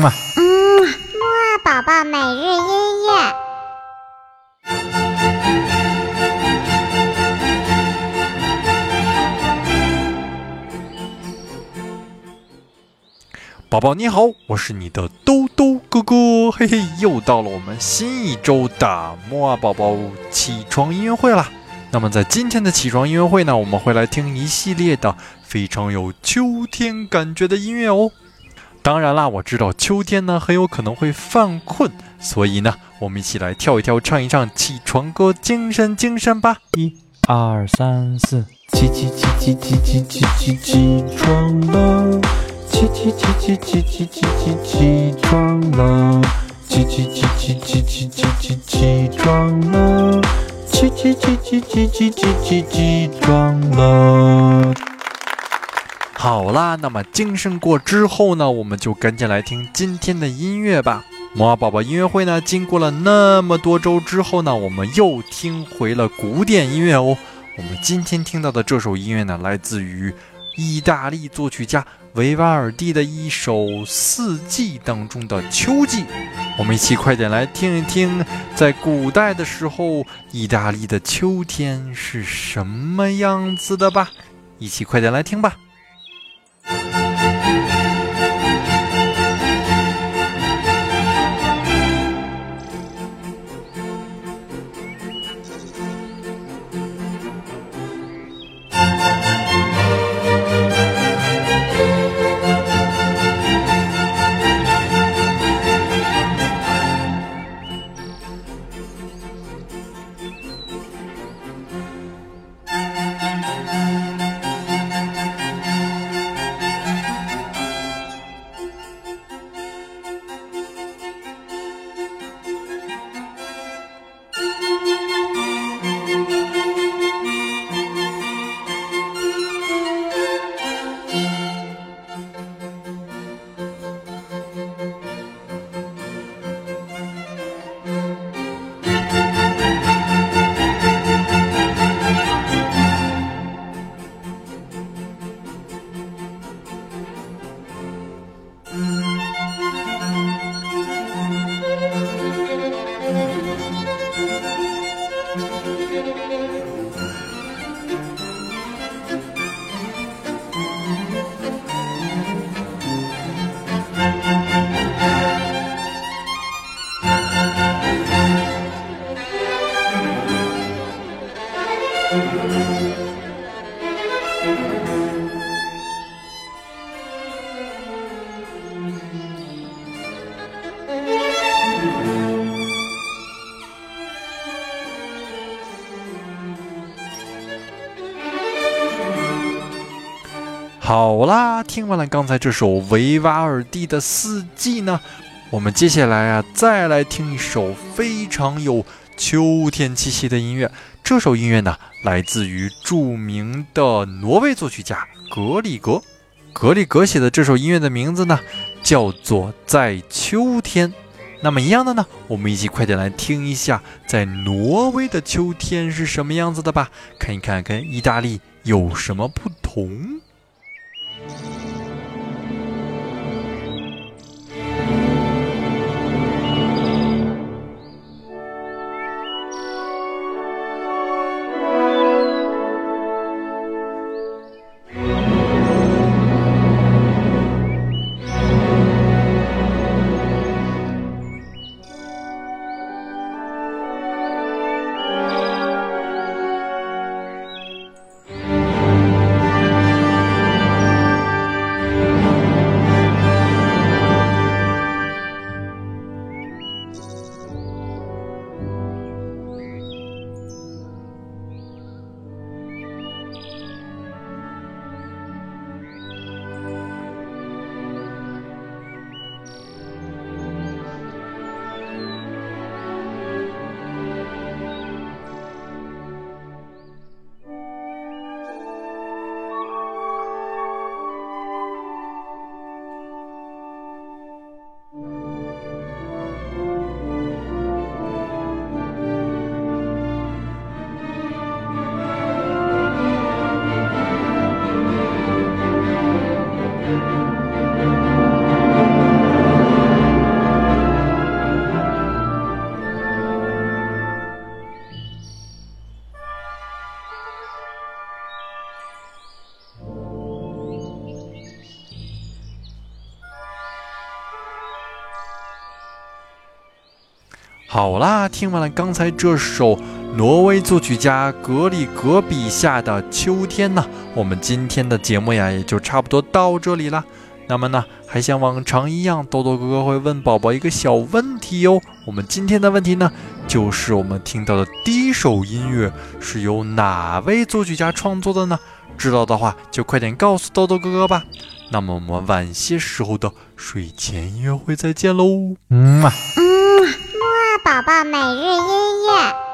嘛。嗯，木二宝宝每日音乐。宝宝你好，我是你的兜兜哥哥，嘿嘿，又到了我们新一周的木二宝宝起床音乐会啦。那么在今天的起床音乐会呢，我们会来听一系列的非常有秋天感觉的音乐哦。当然啦，我知道秋天呢很有可能会犯困，所以呢，我们一起来跳一跳，唱一唱起床歌，精神精神吧！一、二、三、四，起起起起起起起起起床了！起起起起起起起起起床了！起起起起起起起起起床了！起起起起起起起起起床了！好啦，那么精神过之后呢，我们就赶紧来听今天的音乐吧。魔法宝宝音乐会呢，经过了那么多周之后呢，我们又听回了古典音乐哦。我们今天听到的这首音乐呢，来自于意大利作曲家维瓦尔第的一首《四季》当中的《秋季》。我们一起快点来听一听，在古代的时候，意大利的秋天是什么样子的吧。一起快点来听吧。好啦，听完了刚才这首维瓦尔第的《四季》呢，我们接下来啊，再来听一首非常有秋天气息的音乐。这首音乐呢，来自于著名的挪威作曲家格里格。格里格写的这首音乐的名字呢，叫做《在秋天》。那么一样的呢，我们一起快点来听一下，在挪威的秋天是什么样子的吧，看一看跟意大利有什么不同。Thank you. 好啦，听完了刚才这首挪威作曲家格里格笔下的《秋天》呢，我们今天的节目呀也就差不多到这里了。那么呢，还像往常一样，豆豆哥哥会问宝宝一个小问题哟。我们今天的问题呢，就是我们听到的第一首音乐是由哪位作曲家创作的呢？知道的话就快点告诉豆豆哥哥吧。那么我们晚些时候的睡前音乐会再见喽。嗯嘛。嗯，宝宝每日音乐。